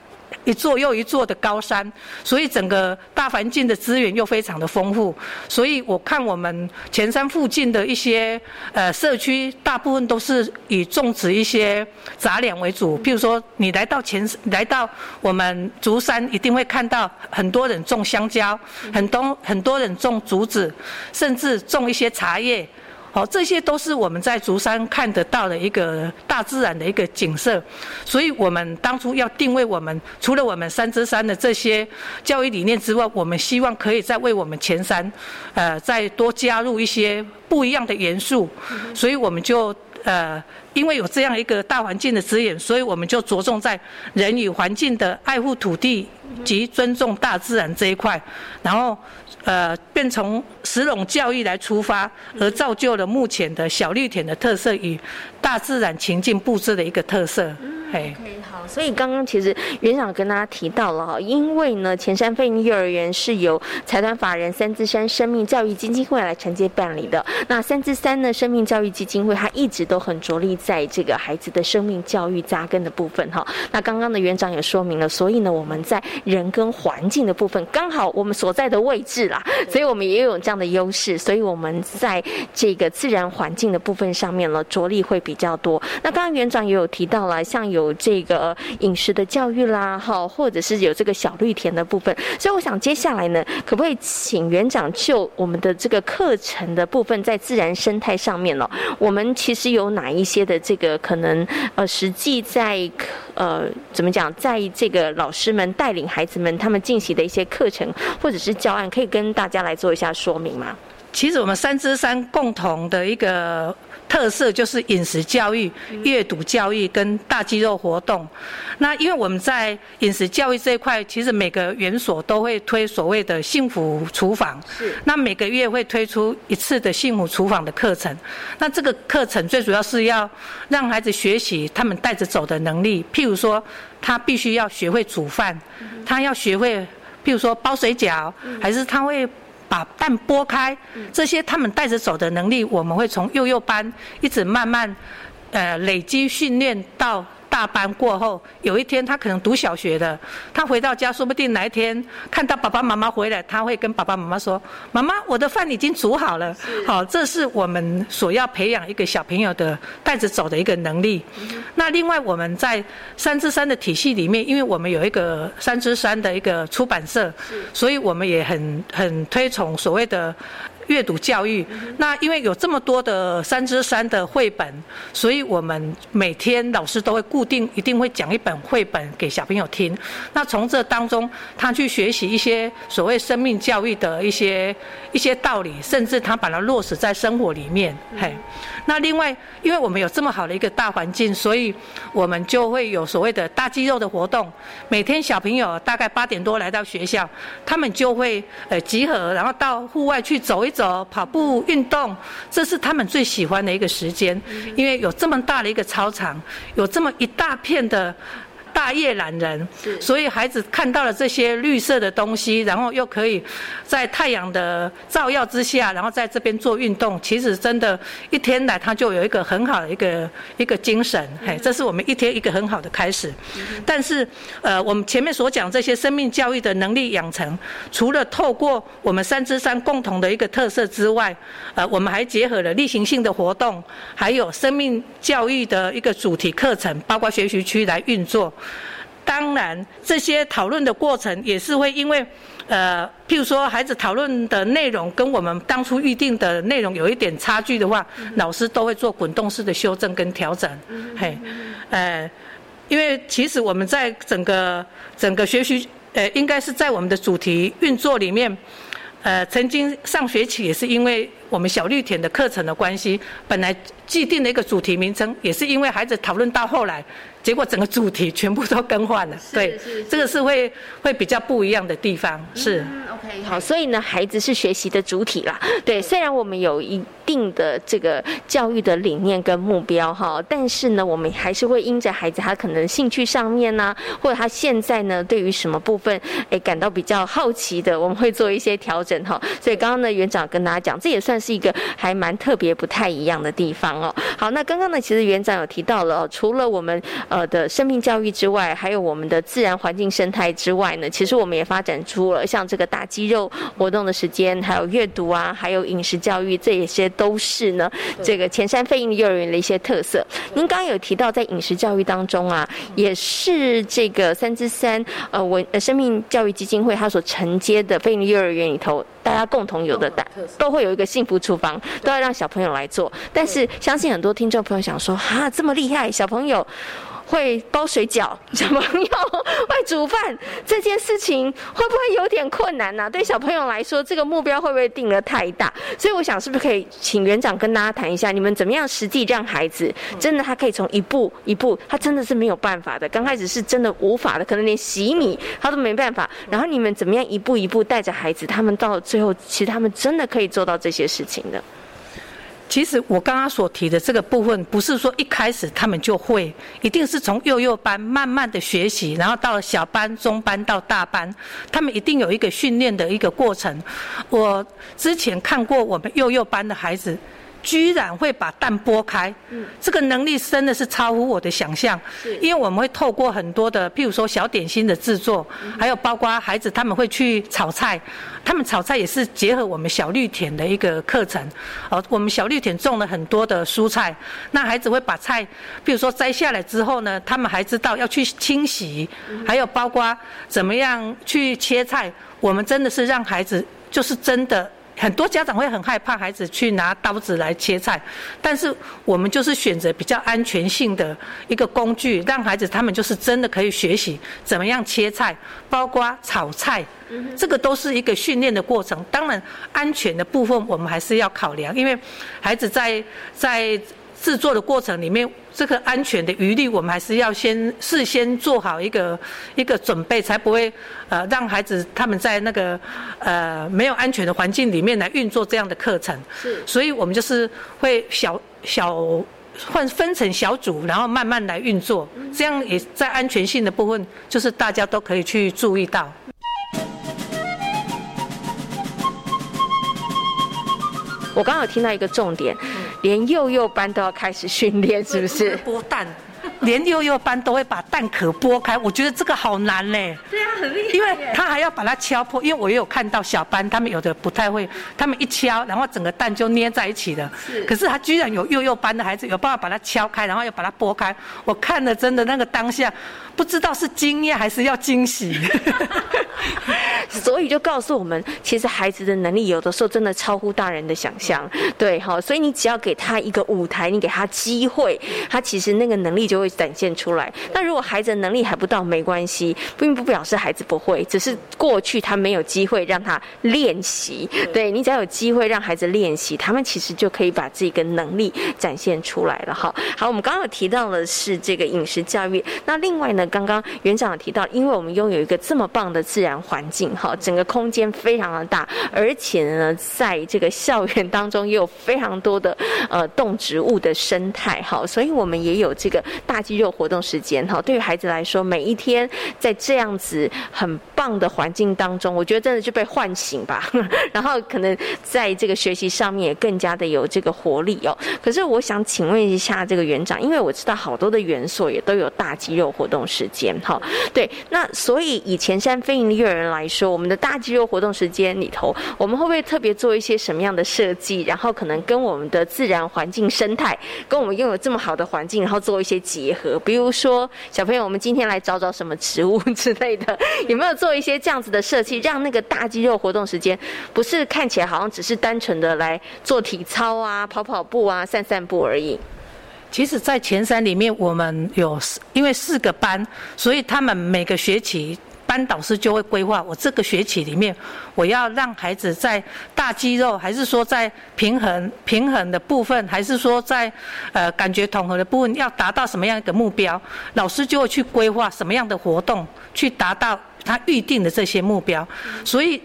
一座又一座的高山，所以整个大环境的资源又非常的丰富。所以我看我们前山附近的一些呃社区，大部分都是以种植一些杂粮为主。譬如说，你来到前来到我们竹山，一定会看到很多人种香蕉，很多很多人种竹子，甚至种一些茶叶。好，这些都是我们在竹山看得到的一个大自然的一个景色，所以我们当初要定位我们，除了我们三之山的这些教育理念之外，我们希望可以再为我们前山，呃，再多加入一些不一样的元素，所以我们就呃，因为有这样一个大环境的指引，所以我们就着重在人与环境的爱护土地及尊重大自然这一块，然后。呃，便从石垄教育来出发，而造就了目前的小绿田的特色与大自然情境布置的一个特色。OK，好，所以刚刚其实园长跟大家提到了哈，因为呢，前山飞鹰幼儿园是由财团法人三之山生命教育基金会来承接办理的。那三之山呢，生命教育基金会它一直都很着力在这个孩子的生命教育扎根的部分哈。那刚刚的园长也说明了，所以呢，我们在人跟环境的部分，刚好我们所在的位置啦，所以我们也有这样的优势，所以我们在这个自然环境的部分上面呢，着力会比较多。那刚刚园长也有提到了，像有有这个饮食的教育啦，哈，或者是有这个小绿田的部分，所以我想接下来呢，可不可以请园长就我们的这个课程的部分，在自然生态上面呢，我们其实有哪一些的这个可能呃，实际在呃怎么讲，在这个老师们带领孩子们他们进行的一些课程或者是教案，可以跟大家来做一下说明吗？其实我们三支三共同的一个。特色就是饮食教育、阅读教育跟大肌肉活动。那因为我们在饮食教育这一块，其实每个园所都会推所谓的幸福厨房。是。那每个月会推出一次的幸福厨房的课程。那这个课程最主要是要让孩子学习他们带着走的能力。譬如说，他必须要学会煮饭，他要学会，譬如说包水饺，还是他会。把蛋剥开，这些他们带着走的能力，我们会从幼幼班一直慢慢，呃，累积训练到。大班过后，有一天他可能读小学的，他回到家，说不定哪一天看到爸爸妈妈回来，他会跟爸爸妈妈说：“妈妈，我的饭已经煮好了。”好，这是我们所要培养一个小朋友的带着走的一个能力。那另外我们在三之三的体系里面，因为我们有一个三之三的一个出版社，所以我们也很很推崇所谓的。阅读教育，那因为有这么多的三之三的绘本，所以我们每天老师都会固定一定会讲一本绘本给小朋友听。那从这当中，他去学习一些所谓生命教育的一些一些道理，甚至他把它落实在生活里面。嘿，那另外，因为我们有这么好的一个大环境，所以我们就会有所谓的大肌肉的活动。每天小朋友大概八点多来到学校，他们就会呃集合，然后到户外去走一走。走跑步运动，这是他们最喜欢的一个时间，因为有这么大的一个操场，有这么一大片的大叶懒人，所以孩子看到了这些绿色的东西，然后又可以在太阳的照耀之下，然后在这边做运动，其实真的，一天来他就有一个很好的一个一个精神，嘿，这是我们一天一个很好的开始。但是，呃，我们前面所讲这些生命教育的能力养成，除了透过我们三支三共同的一个特色之外，呃，我们还结合了例行性的活动，还有生命教育的一个主题课程，包括学习区来运作。当然，这些讨论的过程也是会因为，呃，譬如说孩子讨论的内容跟我们当初预定的内容有一点差距的话，老师都会做滚动式的修正跟调整。嘿，呃，因为其实我们在整个整个学习，呃，应该是在我们的主题运作里面，呃，曾经上学期也是因为我们小绿田的课程的关系，本来既定的一个主题名称，也是因为孩子讨论到后来。结果整个主题全部都更换了，对，这个是会会比较不一样的地方，是。OK，好，所以呢，孩子是学习的主体啦，对，虽然我们有一定的这个教育的理念跟目标哈，但是呢，我们还是会因着孩子他可能兴趣上面呢，或者他现在呢对于什么部分诶感到比较好奇的，我们会做一些调整哈。所以刚刚呢，园长跟大家讲，这也算是一个还蛮特别、不太一样的地方哦。好，那刚刚呢，其实园长有提到了，除了我们。呃的生命教育之外，还有我们的自然环境生态之外呢，其实我们也发展出了像这个打肌肉活动的时间，还有阅读啊，还有饮食教育，这些都是呢这个前山飞鹰幼儿园的一些特色。您刚刚有提到在饮食教育当中啊，也是这个三之三呃文呃生命教育基金会它所承接的飞鹰幼儿园里头，大家共同有的大都会有一个幸福厨房，都要让小朋友来做。但是相信很多听众朋友想说，哈这么厉害，小朋友。会包水饺，小朋友会煮饭，这件事情会不会有点困难呢？对小朋友来说，这个目标会不会定得太大？所以我想，是不是可以请园长跟大家谈一下，你们怎么样实际让孩子真的他可以从一步一步，他真的是没有办法的，刚开始是真的无法的，可能连洗米他都没办法。然后你们怎么样一步一步带着孩子，他们到最后，其实他们真的可以做到这些事情的。其实我刚刚所提的这个部分，不是说一开始他们就会，一定是从幼幼班慢慢的学习，然后到了小班、中班到大班，他们一定有一个训练的一个过程。我之前看过我们幼幼班的孩子。居然会把蛋剥开，这个能力真的是超乎我的想象。因为我们会透过很多的，譬如说小点心的制作，还有包括孩子他们会去炒菜，他们炒菜也是结合我们小绿田的一个课程。哦，我们小绿田种了很多的蔬菜，那孩子会把菜，比如说摘下来之后呢，他们还知道要去清洗，还有包括怎么样去切菜。我们真的是让孩子就是真的。很多家长会很害怕孩子去拿刀子来切菜，但是我们就是选择比较安全性的一个工具，让孩子他们就是真的可以学习怎么样切菜，包括炒菜，这个都是一个训练的过程。当然，安全的部分我们还是要考量，因为孩子在在。制作的过程里面，这个安全的余虑，我们还是要先事先做好一个一个准备，才不会呃让孩子他们在那个呃没有安全的环境里面来运作这样的课程。是，所以我们就是会小小换分成小组，然后慢慢来运作，这样也在安全性的部分，就是大家都可以去注意到。我刚刚有听到一个重点。连幼幼班都要开始训练，是不是？剥蛋，连幼幼班都会把蛋壳剥开，我觉得这个好难嘞。对啊，很厉害。因为他还要把它敲破，因为我也有看到小班，他们有的不太会，他们一敲，然后整个蛋就捏在一起了。是。可是他居然有幼幼班的孩子有办法把它敲开，然后又把它剥开，我看了真的那个当下。不知道是惊讶还是要惊喜，所以就告诉我们，其实孩子的能力有的时候真的超乎大人的想象。对，哈，所以你只要给他一个舞台，你给他机会，他其实那个能力就会展现出来。那如果孩子能力还不到，没关系，并不表示孩子不会，只是过去他没有机会让他练习。对你只要有机会让孩子练习，他们其实就可以把这个能力展现出来了。哈，好，我们刚刚有提到的是这个饮食教育，那另外呢？刚刚园长提到，因为我们拥有一个这么棒的自然环境，哈，整个空间非常的大，而且呢，在这个校园当中也有非常多的呃动植物的生态，哈，所以我们也有这个大肌肉活动时间哈，对于孩子来说，每一天在这样子很棒的环境当中，我觉得真的就被唤醒吧。然后可能在这个学习上面也更加的有这个活力哦。可是我想请问一下这个园长，因为我知道好多的园所也都有大肌肉活动时间哈。对，那所以以前山飞营的幼儿园来说，我们的大肌肉活动时间里头，我们会不会特别做一些什么样的设计？然后可能跟我们的自然环境生态，跟我们拥有这么好的环境，然后做一些结合。比如说，小朋友，我们今天来找找什么植物之类的，有没有做一些这样子的设计，让那个大肌肉活动时间不是看起来好像只是单纯的来做体操啊、跑跑步啊、散散步而已？其实，在前三里面，我们有四因为四个班，所以他们每个学期。班导师就会规划，我这个学期里面，我要让孩子在大肌肉，还是说在平衡平衡的部分，还是说在呃感觉统合的部分，要达到什么样一个目标？老师就会去规划什么样的活动，去达到他预定的这些目标。所以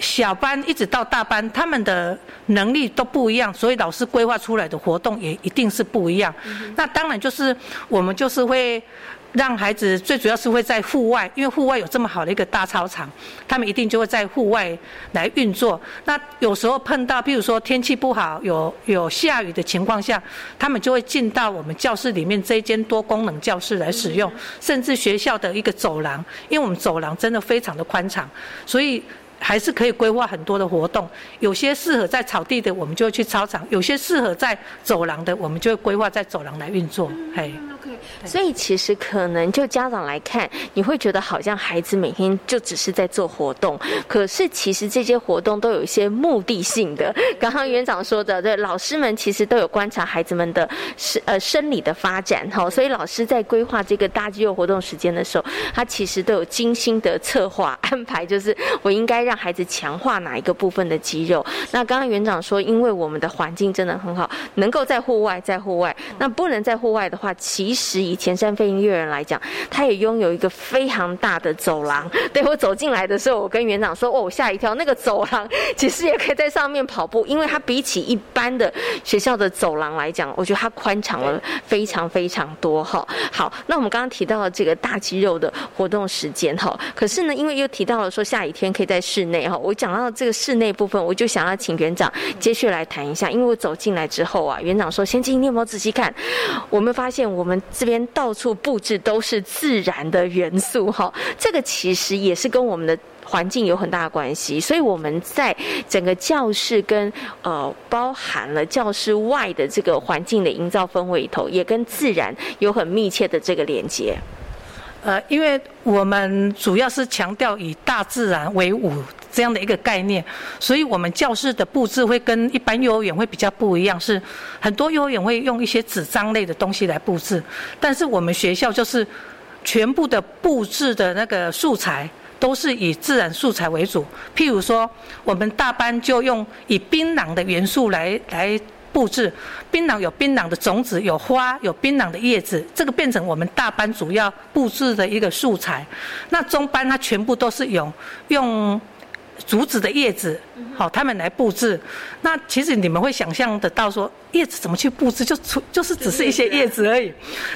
小班一直到大班，他们的能力都不一样，所以老师规划出来的活动也一定是不一样。那当然就是我们就是会。让孩子最主要是会在户外，因为户外有这么好的一个大操场，他们一定就会在户外来运作。那有时候碰到，譬如说天气不好，有有下雨的情况下，他们就会进到我们教室里面这一间多功能教室来使用，甚至学校的一个走廊，因为我们走廊真的非常的宽敞，所以。还是可以规划很多的活动，有些适合在草地的，我们就会去操场；有些适合在走廊的，我们就会规划在走廊来运作。嘿，OK。所以其实可能就家长来看，你会觉得好像孩子每天就只是在做活动，可是其实这些活动都有一些目的性的。刚刚园长说的，对，老师们其实都有观察孩子们的生呃生理的发展，哈，所以老师在规划这个大肌肉活动时间的时候，他其实都有精心的策划安排，就是我应该。让孩子强化哪一个部分的肌肉？那刚刚园长说，因为我们的环境真的很好，能够在户外，在户外。那不能在户外的话，其实以前山飞音乐人来讲，他也拥有一个非常大的走廊。对我走进来的时候，我跟园长说：“哦，我吓一跳，那个走廊其实也可以在上面跑步，因为它比起一般的学校的走廊来讲，我觉得它宽敞了非常非常多。”哈，好，那我们刚刚提到了这个大肌肉的活动时间，哈，可是呢，因为又提到了说下雨天可以在室室内哈，我讲到这个室内部分，我就想要请园长接续来谈一下。因为我走进来之后啊，园长说：“先进，你有没有仔细看？我们发现我们这边到处布置都是自然的元素哈，这个其实也是跟我们的环境有很大关系。所以我们在整个教室跟呃包含了教室外的这个环境的营造氛围里头，也跟自然有很密切的这个连接。”呃，因为我们主要是强调以大自然为伍这样的一个概念，所以我们教室的布置会跟一般幼儿园会比较不一样。是很多幼儿园会用一些纸张类的东西来布置，但是我们学校就是全部的布置的那个素材都是以自然素材为主。譬如说，我们大班就用以槟榔的元素来来。布置槟榔有槟榔的种子，有花，有槟榔的叶子，这个变成我们大班主要布置的一个素材。那中班它全部都是用用。竹子的叶子，好，他们来布置。那其实你们会想象得到，说叶子怎么去布置，就出就是只是一些叶子而已。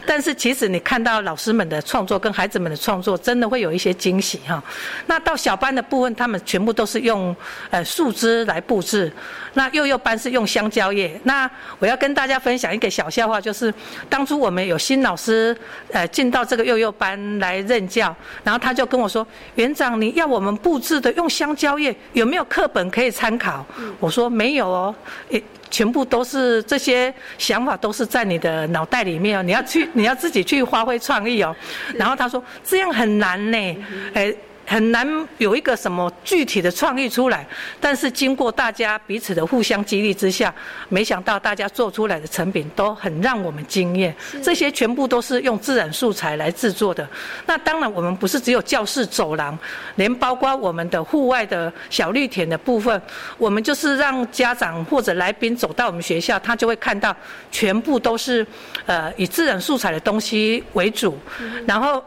但是其实你看到老师们的创作跟孩子们的创作，真的会有一些惊喜哈。那到小班的部分，他们全部都是用呃树枝来布置。那幼幼班是用香蕉叶。那我要跟大家分享一个小笑话，就是当初我们有新老师呃进到这个幼幼班来任教，然后他就跟我说：“园长，你要我们布置的用香蕉叶。”有没有课本可以参考？我说没有哦，诶，全部都是这些想法都是在你的脑袋里面哦，你要去，你要自己去发挥创意哦。然后他说这样很难呢，诶。很难有一个什么具体的创意出来，但是经过大家彼此的互相激励之下，没想到大家做出来的成品都很让我们惊艳。这些全部都是用自然素材来制作的。那当然，我们不是只有教室走廊，连包括我们的户外的小绿田的部分，我们就是让家长或者来宾走到我们学校，他就会看到全部都是呃以自然素材的东西为主，然后。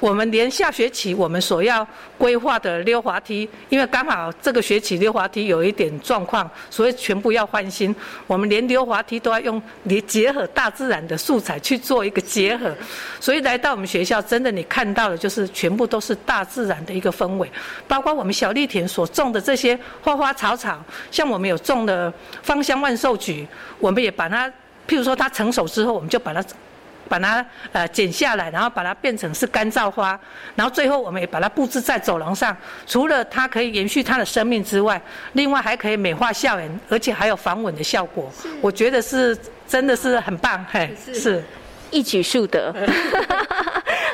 我们连下学期我们所要规划的溜滑梯，因为刚好这个学期溜滑梯有一点状况，所以全部要换新。我们连溜滑梯都要用连结合大自然的素材去做一个结合，所以来到我们学校，真的你看到的就是全部都是大自然的一个氛围，包括我们小绿田所种的这些花花草草，像我们有种的芳香万寿菊，我们也把它，譬如说它成熟之后，我们就把它。把它呃剪下来，然后把它变成是干燥花，然后最后我们也把它布置在走廊上。除了它可以延续它的生命之外，另外还可以美化校园，而且还有防蚊的效果。我觉得是真的是很棒，嘿，是。一举数得，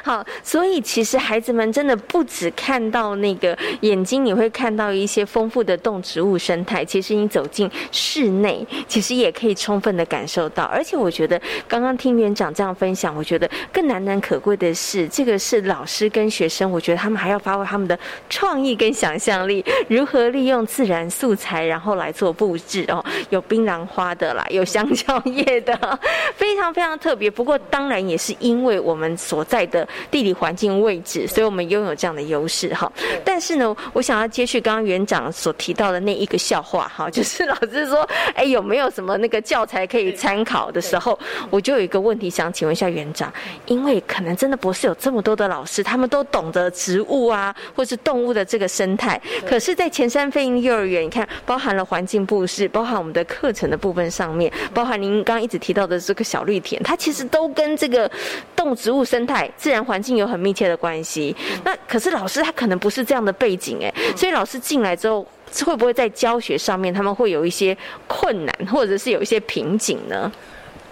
好，所以其实孩子们真的不只看到那个眼睛，你会看到一些丰富的动植物生态。其实你走进室内，其实也可以充分的感受到。而且我觉得刚刚听园长这样分享，我觉得更难能可贵的是，这个是老师跟学生，我觉得他们还要发挥他们的创意跟想象力，如何利用自然素材，然后来做布置哦。有槟榔花的啦，有香蕉叶的，非常非常特别。不过。当然也是因为我们所在的地理环境位置，所以我们拥有这样的优势哈。但是呢，我想要接续刚刚园长所提到的那一个笑话哈，就是老师说，哎，有没有什么那个教材可以参考的时候，我就有一个问题想请问一下园长，因为可能真的博士有这么多的老师，他们都懂得植物啊，或是动物的这个生态。可是，在前山飞鹰幼儿园，你看，包含了环境布置，包含我们的课程的部分上面，包含您刚刚一直提到的这个小绿田，它其实都。跟这个动植物生态、自然环境有很密切的关系。那可是老师他可能不是这样的背景哎，所以老师进来之后，会不会在教学上面他们会有一些困难，或者是有一些瓶颈呢？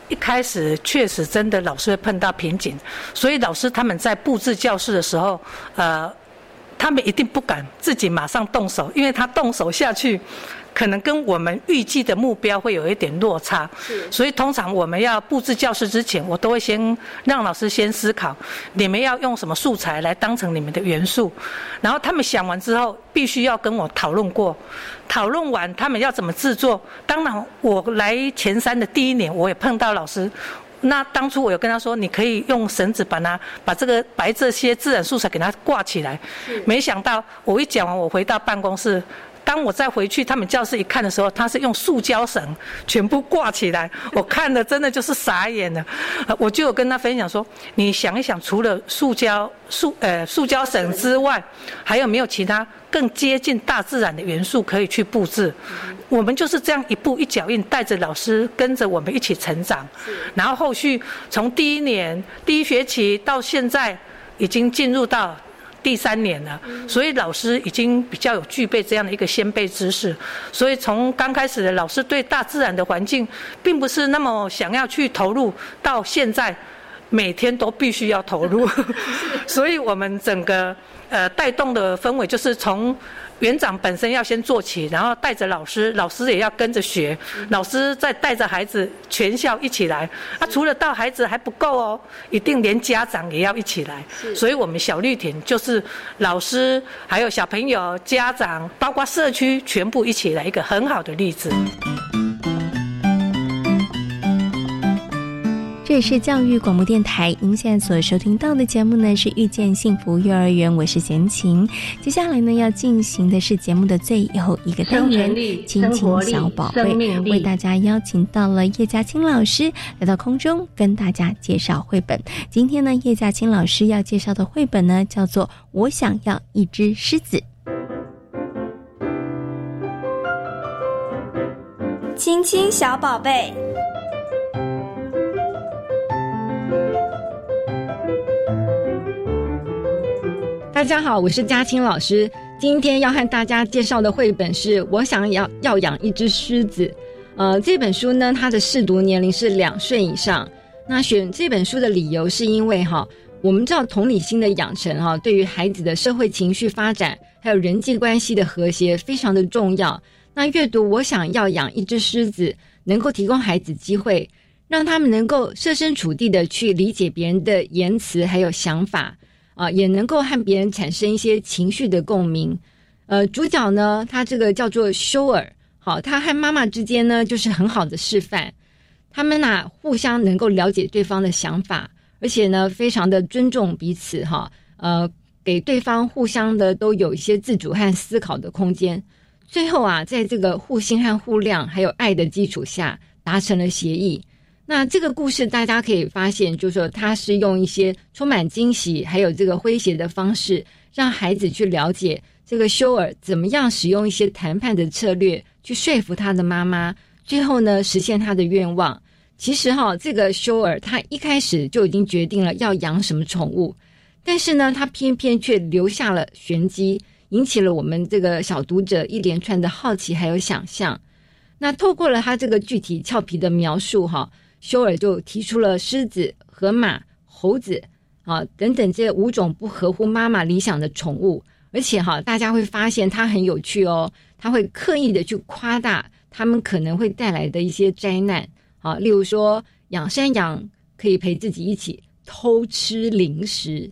一开始确实真的老师会碰到瓶颈，所以老师他们在布置教室的时候，呃，他们一定不敢自己马上动手，因为他动手下去。可能跟我们预计的目标会有一点落差，所以通常我们要布置教室之前，我都会先让老师先思考，你们要用什么素材来当成你们的元素，然后他们想完之后，必须要跟我讨论过，讨论完他们要怎么制作。当然，我来前三的第一年，我也碰到老师，那当初我有跟他说，你可以用绳子把它把这个白这些自然素材给它挂起来，没想到我一讲完，我回到办公室。当我再回去他们教室一看的时候，他是用塑胶绳全部挂起来，我看的真的就是傻眼了。我就有跟他分享说，你想一想，除了塑胶塑呃塑胶绳之外，还有没有其他更接近大自然的元素可以去布置？我们就是这样一步一脚印，带着老师跟着我们一起成长。然后后续从第一年第一学期到现在，已经进入到。第三年了，所以老师已经比较有具备这样的一个先辈知识，所以从刚开始的老师对大自然的环境，并不是那么想要去投入，到现在每天都必须要投入，所以我们整个呃带动的氛围就是从。园长本身要先做起，然后带着老师，老师也要跟着学，老师再带着孩子，全校一起来。啊，除了到孩子还不够哦，一定连家长也要一起来。所以，我们小绿田就是老师，还有小朋友、家长，包括社区，全部一起来，一个很好的例子。这里是教育广播电台，您现在所收听到的节目呢是遇见幸福幼儿园，我是贤琴。接下来呢要进行的是节目的最后一个单元——亲亲小宝贝，为大家邀请到了叶嘉青老师来到空中跟大家介绍绘本。今天呢，叶嘉青老师要介绍的绘本呢叫做《我想要一只狮子》。亲亲小宝贝。大家好，我是嘉青老师。今天要和大家介绍的绘本是我想要要养一只狮子。呃，这本书呢，它的适读年龄是两岁以上。那选这本书的理由是因为哈，我们知道同理心的养成哈，对于孩子的社会情绪发展还有人际关系的和谐非常的重要。那阅读我想要养一只狮子，能够提供孩子机会，让他们能够设身处地的去理解别人的言辞还有想法。啊，也能够和别人产生一些情绪的共鸣。呃，主角呢，他这个叫做修尔，好，他和妈妈之间呢，就是很好的示范。他们呐，互相能够了解对方的想法，而且呢，非常的尊重彼此，哈。呃，给对方互相的都有一些自主和思考的空间。最后啊，在这个互信和互谅还有爱的基础下，达成了协议。那这个故事大家可以发现，就是说他是用一些充满惊喜还有这个诙谐的方式，让孩子去了解这个修尔怎么样使用一些谈判的策略去说服他的妈妈，最后呢实现他的愿望。其实哈，这个修尔他一开始就已经决定了要养什么宠物，但是呢，他偏偏却留下了玄机。引起了我们这个小读者一连串的好奇还有想象。那透过了他这个具体俏皮的描述，哈，修尔就提出了狮子、河马、猴子啊等等这五种不合乎妈妈理想的宠物。而且哈，大家会发现他很有趣哦，他会刻意的去夸大他们可能会带来的一些灾难啊，例如说养山羊可以陪自己一起偷吃零食，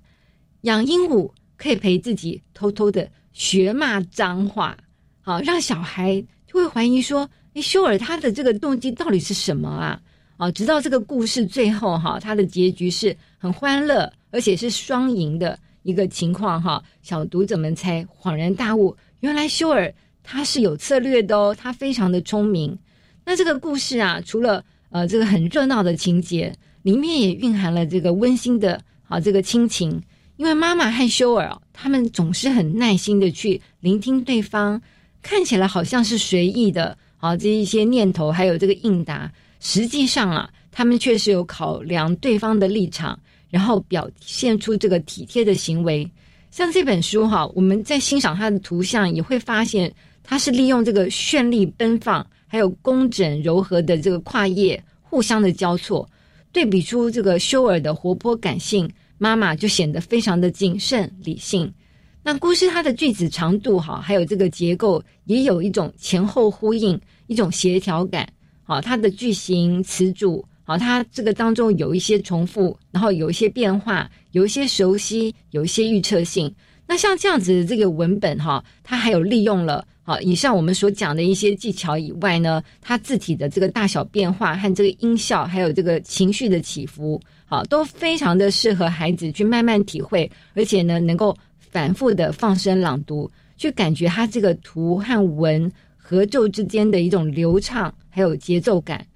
养鹦鹉可以陪自己偷偷的。学骂脏话，好让小孩就会怀疑说：“哎，修尔他的这个动机到底是什么啊？”啊，直到这个故事最后哈，他的结局是很欢乐，而且是双赢的一个情况哈。小读者们才恍然大悟，原来修尔他是有策略的哦，他非常的聪明。那这个故事啊，除了呃这个很热闹的情节，里面也蕴含了这个温馨的啊这个亲情。因为妈妈和修尔，他们总是很耐心的去聆听对方，看起来好像是随意的啊，这一些念头还有这个应答，实际上啊，他们确实有考量对方的立场，然后表现出这个体贴的行为。像这本书哈，我们在欣赏它的图像，也会发现它是利用这个绚丽奔放，还有工整柔和的这个跨页互相的交错，对比出这个修尔的活泼感性。妈妈就显得非常的谨慎理性。那故事它的句子长度哈，还有这个结构也有一种前后呼应，一种协调感。好，它的句型词组，好，它这个当中有一些重复，然后有一些变化，有一些熟悉，有一些预测性。那像这样子的这个文本哈，它还有利用了好以上我们所讲的一些技巧以外呢，它字体的这个大小变化和这个音效，还有这个情绪的起伏。好，都非常的适合孩子去慢慢体会，而且呢，能够反复的放声朗读，去感觉它这个图和文合奏之间的一种流畅，还有节奏感。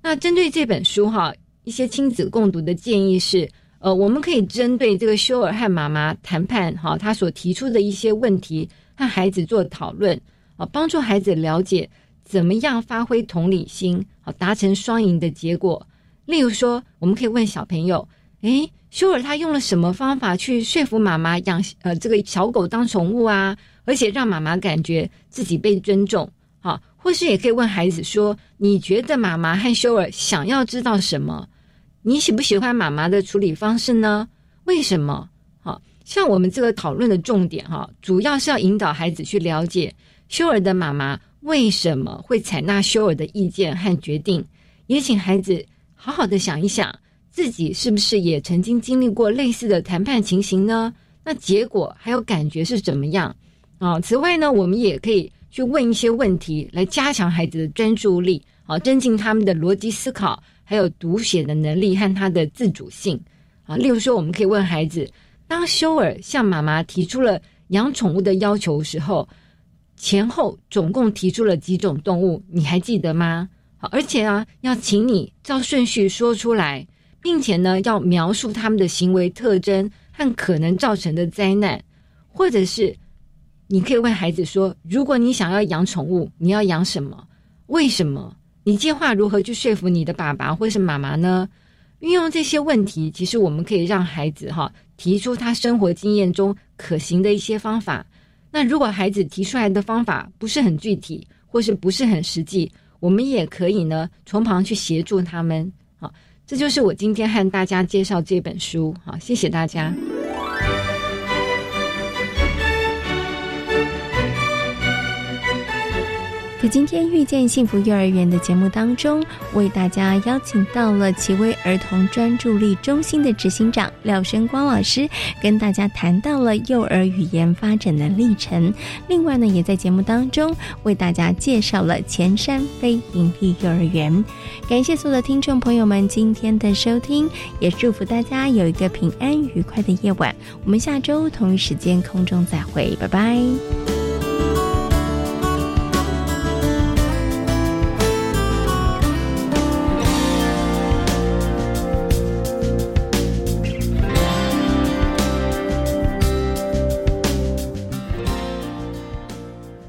那针对这本书哈，一些亲子共读的建议是，呃，我们可以针对这个修尔和妈妈谈判哈，他所提出的一些问题，和孩子做讨论，啊，帮助孩子了解怎么样发挥同理心，好达成双赢的结果。例如说，我们可以问小朋友：“诶，修尔他用了什么方法去说服妈妈养呃这个小狗当宠物啊？而且让妈妈感觉自己被尊重。”好，或是也可以问孩子说：“你觉得妈妈和修尔想要知道什么？你喜不喜欢妈妈的处理方式呢？为什么？”好，像我们这个讨论的重点哈，主要是要引导孩子去了解修尔的妈妈为什么会采纳修尔的意见和决定，也请孩子。好好的想一想，自己是不是也曾经经历过类似的谈判情形呢？那结果还有感觉是怎么样啊？此外呢，我们也可以去问一些问题，来加强孩子的专注力，啊，增进他们的逻辑思考，还有读写的能力和他的自主性啊。例如说，我们可以问孩子：当修尔向妈妈提出了养宠物的要求时候，前后总共提出了几种动物？你还记得吗？而且啊，要请你照顺序说出来，并且呢，要描述他们的行为特征和可能造成的灾难，或者是你可以问孩子说：如果你想要养宠物，你要养什么？为什么？你计划如何去说服你的爸爸或是妈妈呢？运用这些问题，其实我们可以让孩子哈提出他生活经验中可行的一些方法。那如果孩子提出来的方法不是很具体，或是不是很实际？我们也可以呢，从旁去协助他们。这就是我今天和大家介绍这本书。好，谢谢大家。在今天遇见幸福幼儿园的节目当中，为大家邀请到了奇威儿童专注力中心的执行长廖生光老师，跟大家谈到了幼儿语言发展的历程。另外呢，也在节目当中为大家介绍了前山非营利幼儿园。感谢所有的听众朋友们今天的收听，也祝福大家有一个平安愉快的夜晚。我们下周同一时间空中再会，拜拜。